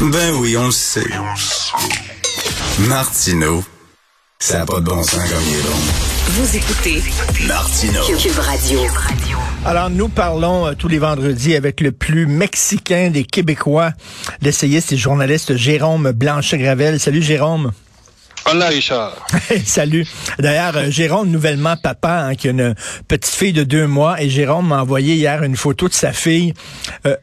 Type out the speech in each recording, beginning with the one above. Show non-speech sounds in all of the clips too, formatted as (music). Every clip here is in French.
Ben oui, on le sait. Martineau, ça n'a pas de bon sens comme il est bon. Vous écoutez Martineau. Cube Radio. Alors, nous parlons euh, tous les vendredis avec le plus mexicain des Québécois, l'essayiste et journaliste Jérôme Blanchet-Gravel. Salut, Jérôme. Richard. Salut. D'ailleurs, euh, Jérôme, nouvellement papa, hein, qui a une petite fille de deux mois, et Jérôme m'a envoyé hier une photo de sa fille. Euh,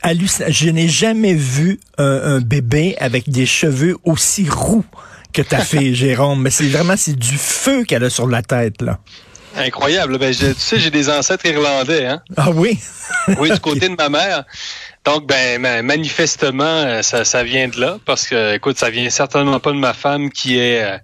Je n'ai jamais vu un, un bébé avec des cheveux aussi roux que ta (laughs) fille, Jérôme. Mais c'est vraiment, c'est du feu qu'elle a sur la tête, là. Incroyable. Ben, je- tu sais, j'ai des ancêtres irlandais, hein? Ah oui? Oui, du (laughs) côté de ma mère. Donc, ben, ma- manifestement, euh, ça, ça vient de là, parce que, écoute, ça vient certainement pas de ma femme qui est euh,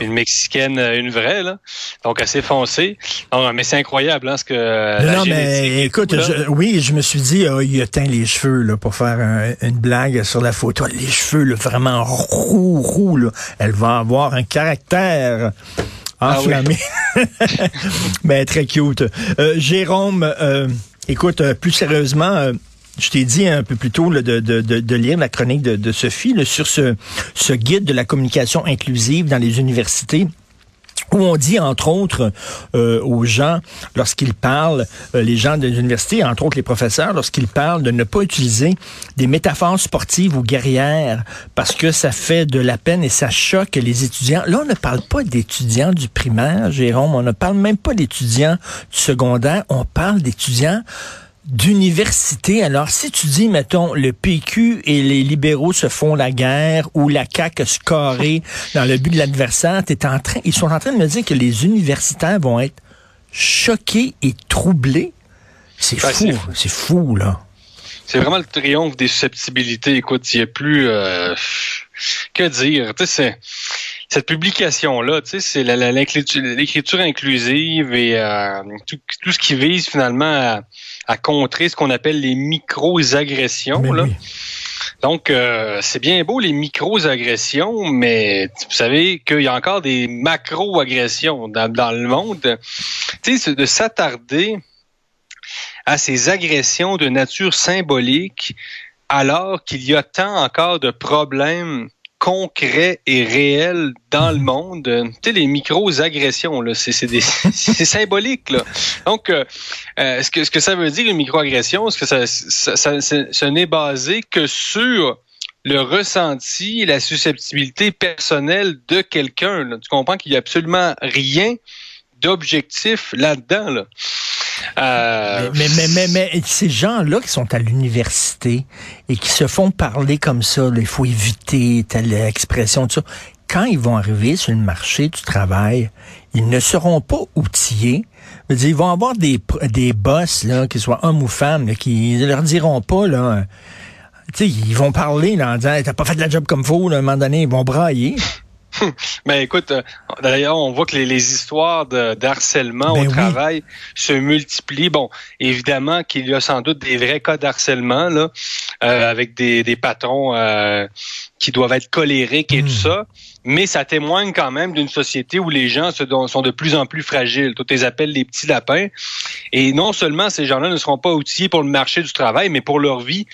une Mexicaine, euh, une vraie, là. Donc, assez foncée. Non, mais c'est incroyable, hein, ce que... euh, Non, mais écoute, je- oui, je me suis dit, ah, il a teint les cheveux là, pour faire un- une blague sur la photo. Les cheveux là, vraiment roux, roux. Là. Elle va avoir un caractère Ah oui. enflammé. mais (laughs) très cute. Euh, Jérôme, euh, écoute, plus sérieusement... je t'ai dit un peu plus tôt de, de, de, de lire la chronique de, de Sophie sur ce, guide de la communication inclusive dans les universités où on dit, entre autres, euh, aux gens, lorsqu'ils parlent, euh, les gens des universités, entre autres les professeurs, lorsqu'ils parlent de ne pas utiliser des métaphores sportives ou guerrières parce que ça fait de la peine et ça choque les étudiants. Là, on ne parle pas d'étudiants du primaire, Jérôme, on ne parle même pas d'étudiants du secondaire, on parle d'étudiants d'université. Alors, si tu dis, mettons, le PQ et les libéraux se font la guerre ou la CAQ a scoré dans le but de l'adversaire, t'es en train, ils sont en train de me dire que les universitaires vont être choqués et troublés. C'est Ben, fou, c'est- fou, là. C'est vraiment le triomphe des susceptibilités. Écoute, il n'y a plus... euh, que dire? Tu sais. Cette publication-là, tu sais, c'est l'écriture inclusive et euh, tout, tout ce qui vise finalement à, à contrer ce qu'on appelle les micro-agressions. Oui. Donc, euh, c'est bien beau les micro-agressions, mais vous savez qu'il y a encore des macro-agressions dans, dans le monde. Tu sais, c'est de s'attarder à ces agressions de nature symbolique alors qu'il y a tant encore de problèmes concrets et réels dans le monde. Tu sais, les micro-agressions, (laughs) c'est, symbolique. Là. Donc, euh, euh, ce, que, ce que ça veut dire, une microagression, c'est que ça, ça, ce n'est basé que sur le ressenti la susceptibilité personnelle de quelqu'un. Tu comprends qu'il n'y a absolument rien d'objectif là-dedans. Là. Euh, Mais, mais, mais, mais, ces gens-là qui sont à l'université et qui se font parler comme ça, il faut éviter telle expression, tout ça. Quand ils vont arriver sur le marché du travail, ils ne seront pas outillés. Ils vont avoir des, des boss, là, qu'ils soient hommes ou femmes, là, qui ne leur diront pas, là, ils vont parler là, en disant, t'as pas fait la job comme faut, là, à un moment donné, ils vont brailler. (laughs) Ben écoute, euh, d'ailleurs, on voit que les, les histoires de, d'harcèlement Ben au oui. travail se multiplient. Bon, évidemment qu'il y a sans doute des vrais cas d'harcèlement là, euh, avec des, des patrons euh, qui doivent être colériques et tout ça. Mais ça témoigne quand même d'une société où les gens se don- sont de plus en plus fragiles. Tous les appellent les petits lapins. Et non seulement ces gens-là ne seront pas outillés pour le marché du travail, mais pour leur vie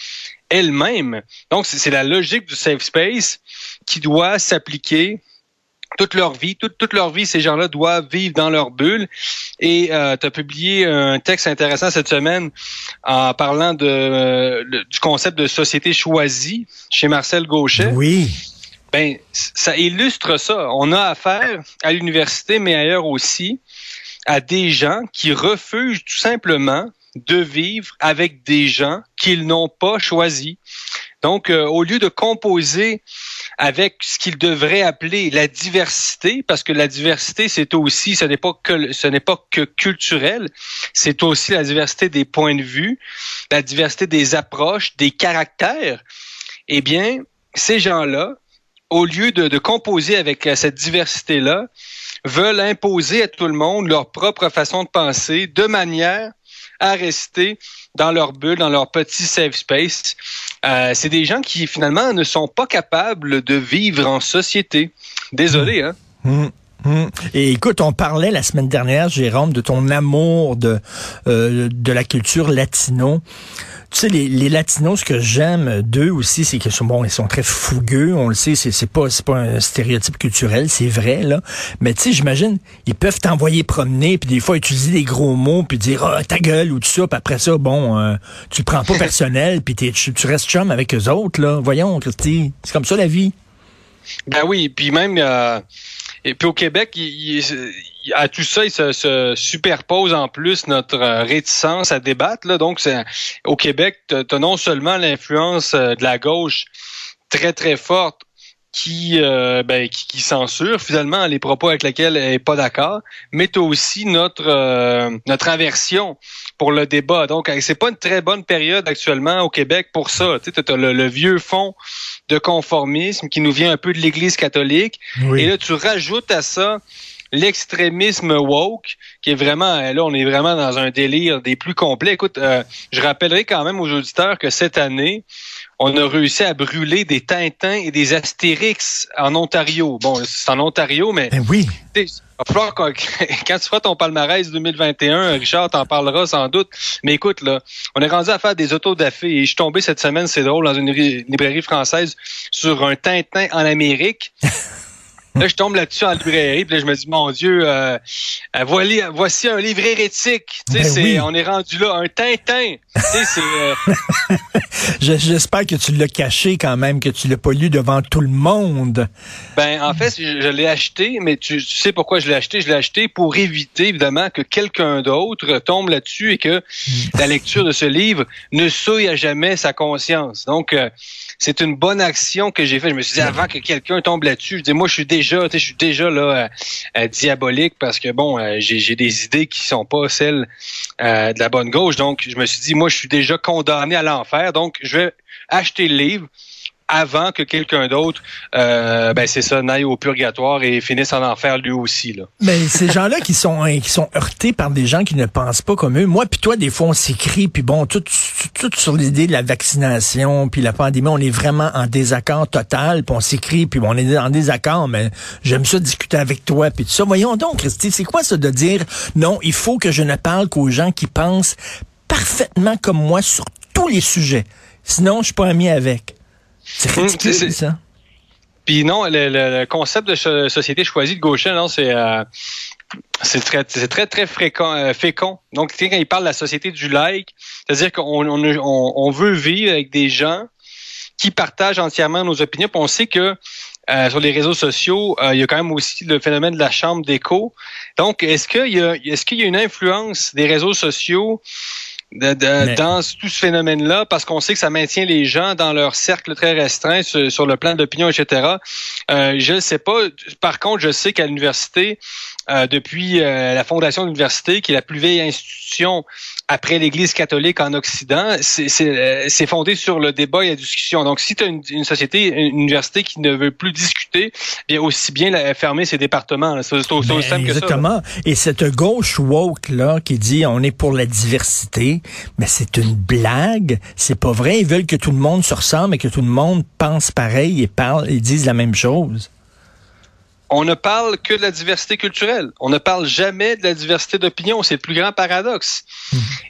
elle-même. Donc, c'est la logique du safe space qui doit s'appliquer toute leur vie, toute, toute leur vie, ces gens-là doivent vivre dans leur bulle. Et euh, tu as publié un texte intéressant cette semaine en parlant de, euh, le- du concept de société choisie chez Marcel Gauchet. Oui. Ben, ça illustre ça. On a affaire à l'université, mais ailleurs aussi, à des gens qui refusent tout simplement de vivre avec des gens qu'ils n'ont pas choisis. Donc, euh, au lieu de composer avec ce qu'ils devraient appeler la diversité, parce que la diversité, c'est aussi, ce n'est pas que, ce n'est pas que culturel, c'est aussi la diversité des points de vue, la diversité des approches, des caractères. Eh bien, ces gens-là, au lieu de, de composer avec euh, cette diversité-là, veulent imposer à tout le monde leur propre façon de penser de manière à rester dans leur bulle, dans leur petit safe space. Euh, c'est des gens qui finalement ne sont pas capables de vivre en société. Désolé, hein? Hum, hum. Et écoute, on parlait la semaine dernière, Jérôme, de ton amour de, euh, de la culture latino. Tu sais, les, les latinos, ce que j'aime d'eux aussi, c'est qu'ils sont bon, ils sont très fougueux. On le sait, c'est, c'est pas, c'est pas un stéréotype culturel, c'est vrai là. Mais tu sais, j'imagine, ils peuvent t'envoyer promener, puis des fois utiliser des gros mots, puis dire ah, ta gueule ou tout ça. Puis après ça, bon, euh, tu le prends pas (laughs) personnel, puis t'es- tu, tu restes chum avec eux autres là. Voyons, Christy, c'est comme ça la vie. Ben oui, puis même euh, et puis au Québec, à tout ça, il se, se superpose en plus notre euh, réticence à débattre. Donc, au Québec, tu as non seulement l'influence euh, de la gauche très très forte qui, euh, ben, qui, qui censure finalement les propos avec lesquels elle est pas d'accord, mais tu as aussi notre euh, notre aversion pour le débat. Donc, c'est pas une très bonne période actuellement au Québec pour ça. Tu as le, le vieux fond de conformisme qui nous vient un peu de l'Église catholique. Et là, tu rajoutes à ça l'extrémisme woke, qui est vraiment, là, on est vraiment dans un délire des plus complets. Écoute, euh, je rappellerai quand même aux auditeurs que cette année, on a réussi à brûler des Tintins et des Astérix en Ontario. Bon, c'est en Ontario, mais Ben oui. tu sais, il va falloir qu'on- (laughs) quand tu feras ton palmarès 2021, Richard t'en parlera sans doute. Mais écoute, là, on est rendu à faire des autodafés et je suis tombé cette semaine, c'est drôle, dans une ri- librairie française sur un Tintin en Amérique. (laughs) Là, je tombe là-dessus en librairie, puis là, je me dis, mon Dieu, euh, euh, voici, voici un livre hérétique. Tu sais, Ben oui. on est rendu là, un Tintin. Euh, (laughs) Je- J'espère que tu l'as caché quand même, que tu l'as pas lu devant tout le monde. Ben, en fait, je, je l'ai acheté, mais tu, tu sais pourquoi je l'ai acheté? Je l'ai acheté pour éviter, évidemment, que quelqu'un d'autre tombe là-dessus et que (laughs) la lecture de ce livre ne souille à jamais sa conscience. Donc, euh, c'est une bonne action que j'ai faite. Je me suis dit, avant que quelqu'un tombe là-dessus, je dis, moi, je suis déjà, tu sais, je suis déjà là euh, euh, diabolique parce que, bon, j'ai des idées qui sont pas celles de la bonne gauche. Donc, je me suis dit, moi, je suis déjà condamné à l'enfer. Donc, je vais acheter le livre avant que quelqu'un d'autre, euh, ben c'est ça, n'aille au purgatoire et finisse en enfer lui aussi. Là. Mais ces gens-là qui sont hein, qui sont heurtés par des gens qui ne pensent pas comme eux. Moi puis toi, des fois, on s'écrit, puis bon, tout, tout, sur l'idée de la vaccination, puis la pandémie, on est vraiment en désaccord total, puis on s'écrit, puis bon, on est en désaccord, mais j'aime ça discuter avec toi, puis tout ça. Voyons donc, Christy, c'est quoi ça de dire non, il faut que je ne parle qu'aux gens qui pensent parfaitement comme moi sur tous les sujets. Sinon, je suis pas ami avec. C'est Hum, ridicule, c'est- ça. Puis non, le, le- concept de so- société choisie de gauche, non, c'est euh, c'est très, très très fréquent, euh, fécond. Donc, quand il parle de la société du like, c'est-à-dire qu'on on, veut vivre avec des gens qui partagent entièrement nos opinions. Puis on sait que euh, sur les réseaux sociaux, euh, il y a quand même aussi le phénomène de la chambre d'écho. Donc, est-ce qu'il y a, est-ce qu'il y a une influence des réseaux sociaux de, de- Mais- dans tout ce phénomène-là, parce qu'on sait que ça maintient les gens dans leur cercle très restreint sur, sur le plan d'opinion, etc. Euh, je ne sais pas. Par contre, je sais qu'à l'université, euh, depuis euh, la fondation de l'université, qui est la plus vieille institution après l'Église catholique en Occident, c'est- euh, fondé sur le débat et la discussion. Donc, si tu as une, une société, une université qui ne veut plus discuter, bien aussi bien la- fermer ses départements. C'est aussi Ben, simple que ça. là. exactement. Et cette gauche woke là qui dit on est pour la diversité, mais c'est une blague. C'est pas vrai. Ils veulent que tout le monde se ressemble et que tout le monde pense pareil et parle et dise la même chose. On ne parle que de la diversité culturelle. On ne parle jamais de la diversité d'opinion. C'est le plus grand paradoxe.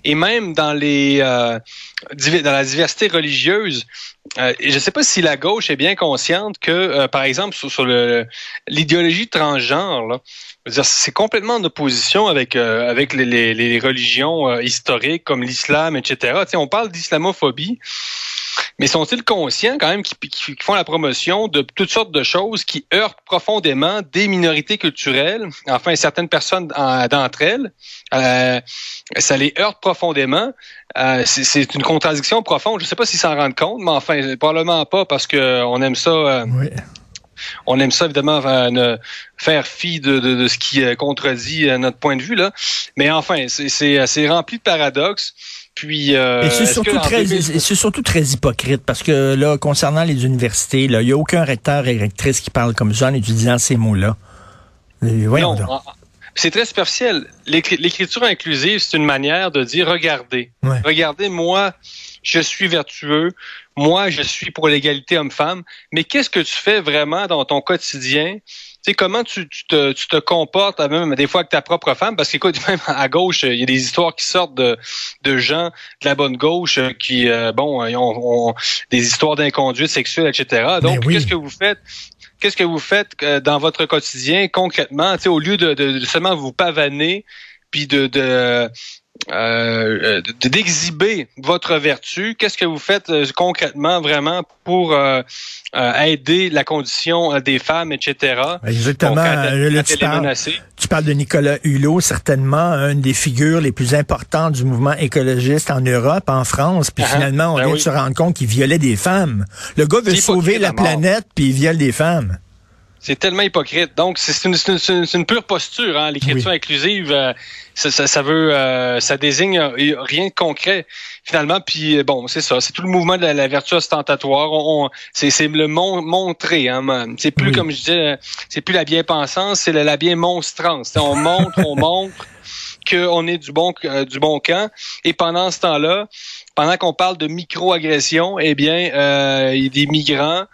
Et même dans les euh, dans la diversité religieuse, euh, je ne sais pas si la gauche est bien consciente que, euh, par exemple, sur, l'idéologie transgenre, là, c'est complètement en opposition avec euh, avec les, les, les religions euh, historiques comme l'islam, etc. On parle d'islamophobie. Mais sont-ils conscients quand même qu'ils qui, font la promotion de toutes sortes de choses qui heurtent profondément des minorités culturelles, enfin certaines personnes en- d'entre elles, euh, ça les heurte profondément. Euh, c'est- une contradiction profonde. Je ne sais pas s'ils s'en rendent compte, mais enfin probablement pas parce que on aime ça. euh, Oui. on aime ça évidemment euh, faire fi de, de, de ce qui euh, contredit euh, notre point de vue là. Mais enfin, c'est rempli de paradoxes. Puis euh, Et c'est surtout très, 2000 et c'est surtout très hypocrite parce que là, concernant les universités, là, il y a aucun recteur et rectrice qui parle comme ça en utilisant ces mots-là. Euh, Non, c'est très superficiel. L'écri- L'écriture inclusive, c'est une manière de dire regardez. Ouais. Regardez, moi, je suis vertueux. Moi, je suis pour l'égalité homme-femme, mais qu'est-ce que tu fais vraiment dans ton quotidien? Tu sais, comment tu, te, tu te comportes même des fois avec ta propre femme, parce qu'écoute, (laughs) même à gauche, il y a des histoires qui sortent de, de gens de la bonne gauche qui, euh, bon, ont, des histoires d'inconduite sexuelle, etc. Donc, qu'est-ce que vous faites? Qu'est-ce que vous faites euh, dans votre quotidien concrètement, tu sais, au lieu de, de, seulement vous pavaner, puis de, de euh, d'exhiber votre vertu. Qu'est-ce que vous faites euh, concrètement vraiment pour euh, aider la condition des femmes, etc. Exactement. tu, parles, de Nicolas Hulot, certainement une des figures les plus importantes du mouvement écologiste en Europe, en France. Puis uh-huh. finalement, on ben vient de se rendre compte qu'il violait des femmes. Le gars veut sauver la planète, puis il viole des femmes. C'est tellement hypocrite. Donc, c'est une, une, pure posture, hein, l'écriture inclusive. Euh, ça, ça, veut, euh, ça désigne rien de concret finalement. Puis bon, c'est ça. C'est tout le mouvement de la, vertu ostentatoire. On, c'est le mon, montrer. Hein, c'est plus comme je disais, c'est plus la bien-pensance, c'est la, bien-monstrance. On montre, on (laughs) montre qu'on est du bon euh, du bon camp. Et pendant ce temps-là, pendant qu'on parle de micro-agression, eh bien, euh, il y a des migrants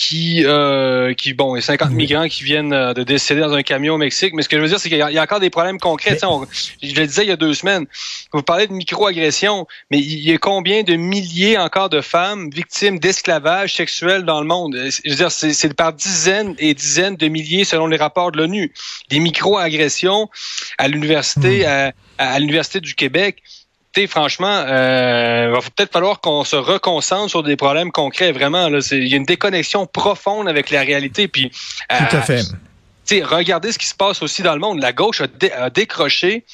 qui, euh, qui bon, il y a 50 migrants qui viennent euh, de décéder dans un camion au Mexique. Mais ce que je veux dire, c'est qu'il y, a encore des problèmes concrets. je le disais il y a deux semaines. Vous parlez de micro-agression, mais il y a combien de milliers encore de femmes victimes d'esclavage sexuel dans le monde? Je veux dire, c'est par dizaines et dizaines de milliers selon les rapports de l'ONU. Des micro-agressions à l'université, hmm. à l'université du Québec franchement, euh, il va peut-être falloir qu'on se reconcentre sur des problèmes concrets. Vraiment, il y a une déconnexion profonde avec la réalité. Puis, Tout à fait. regardez ce qui se passe aussi dans le monde. La gauche a, décroché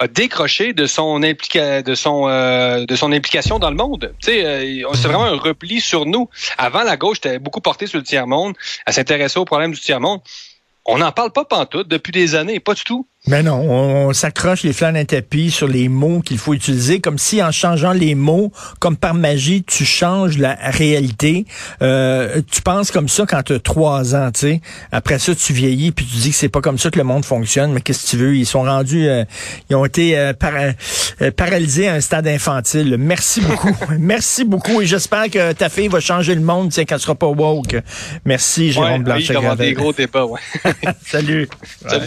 a décroché de son implica de son euh, de son implication dans le monde. Euh, c'est vraiment un repli sur nous. Avant, la gauche était beaucoup portée sur le tiers monde. Elle s'intéressait aux problèmes du tiers monde. On n'en parle pas pantoute depuis des années, pas du tout. Mais non, on, s'accroche les flancs d'un tapis sur les mots qu'il faut utiliser, comme si en changeant les mots, comme par magie, tu changes la réalité. Euh, tu penses comme ça quand tu as trois ans, tu sais. Après ça, tu vieillis, puis tu dis que c'est pas comme ça que le monde fonctionne. Mais qu'est-ce que tu veux? Ils sont rendus, euh, ils ont été euh, paralysés à un stade infantile. Merci beaucoup. (laughs) Merci beaucoup. Et j'espère que ta fille va changer le monde, tu sais, sera pas woke. Merci, Jérôme ouais, Blanchet. des gros débats, ouais. (laughs) Salut. Salut.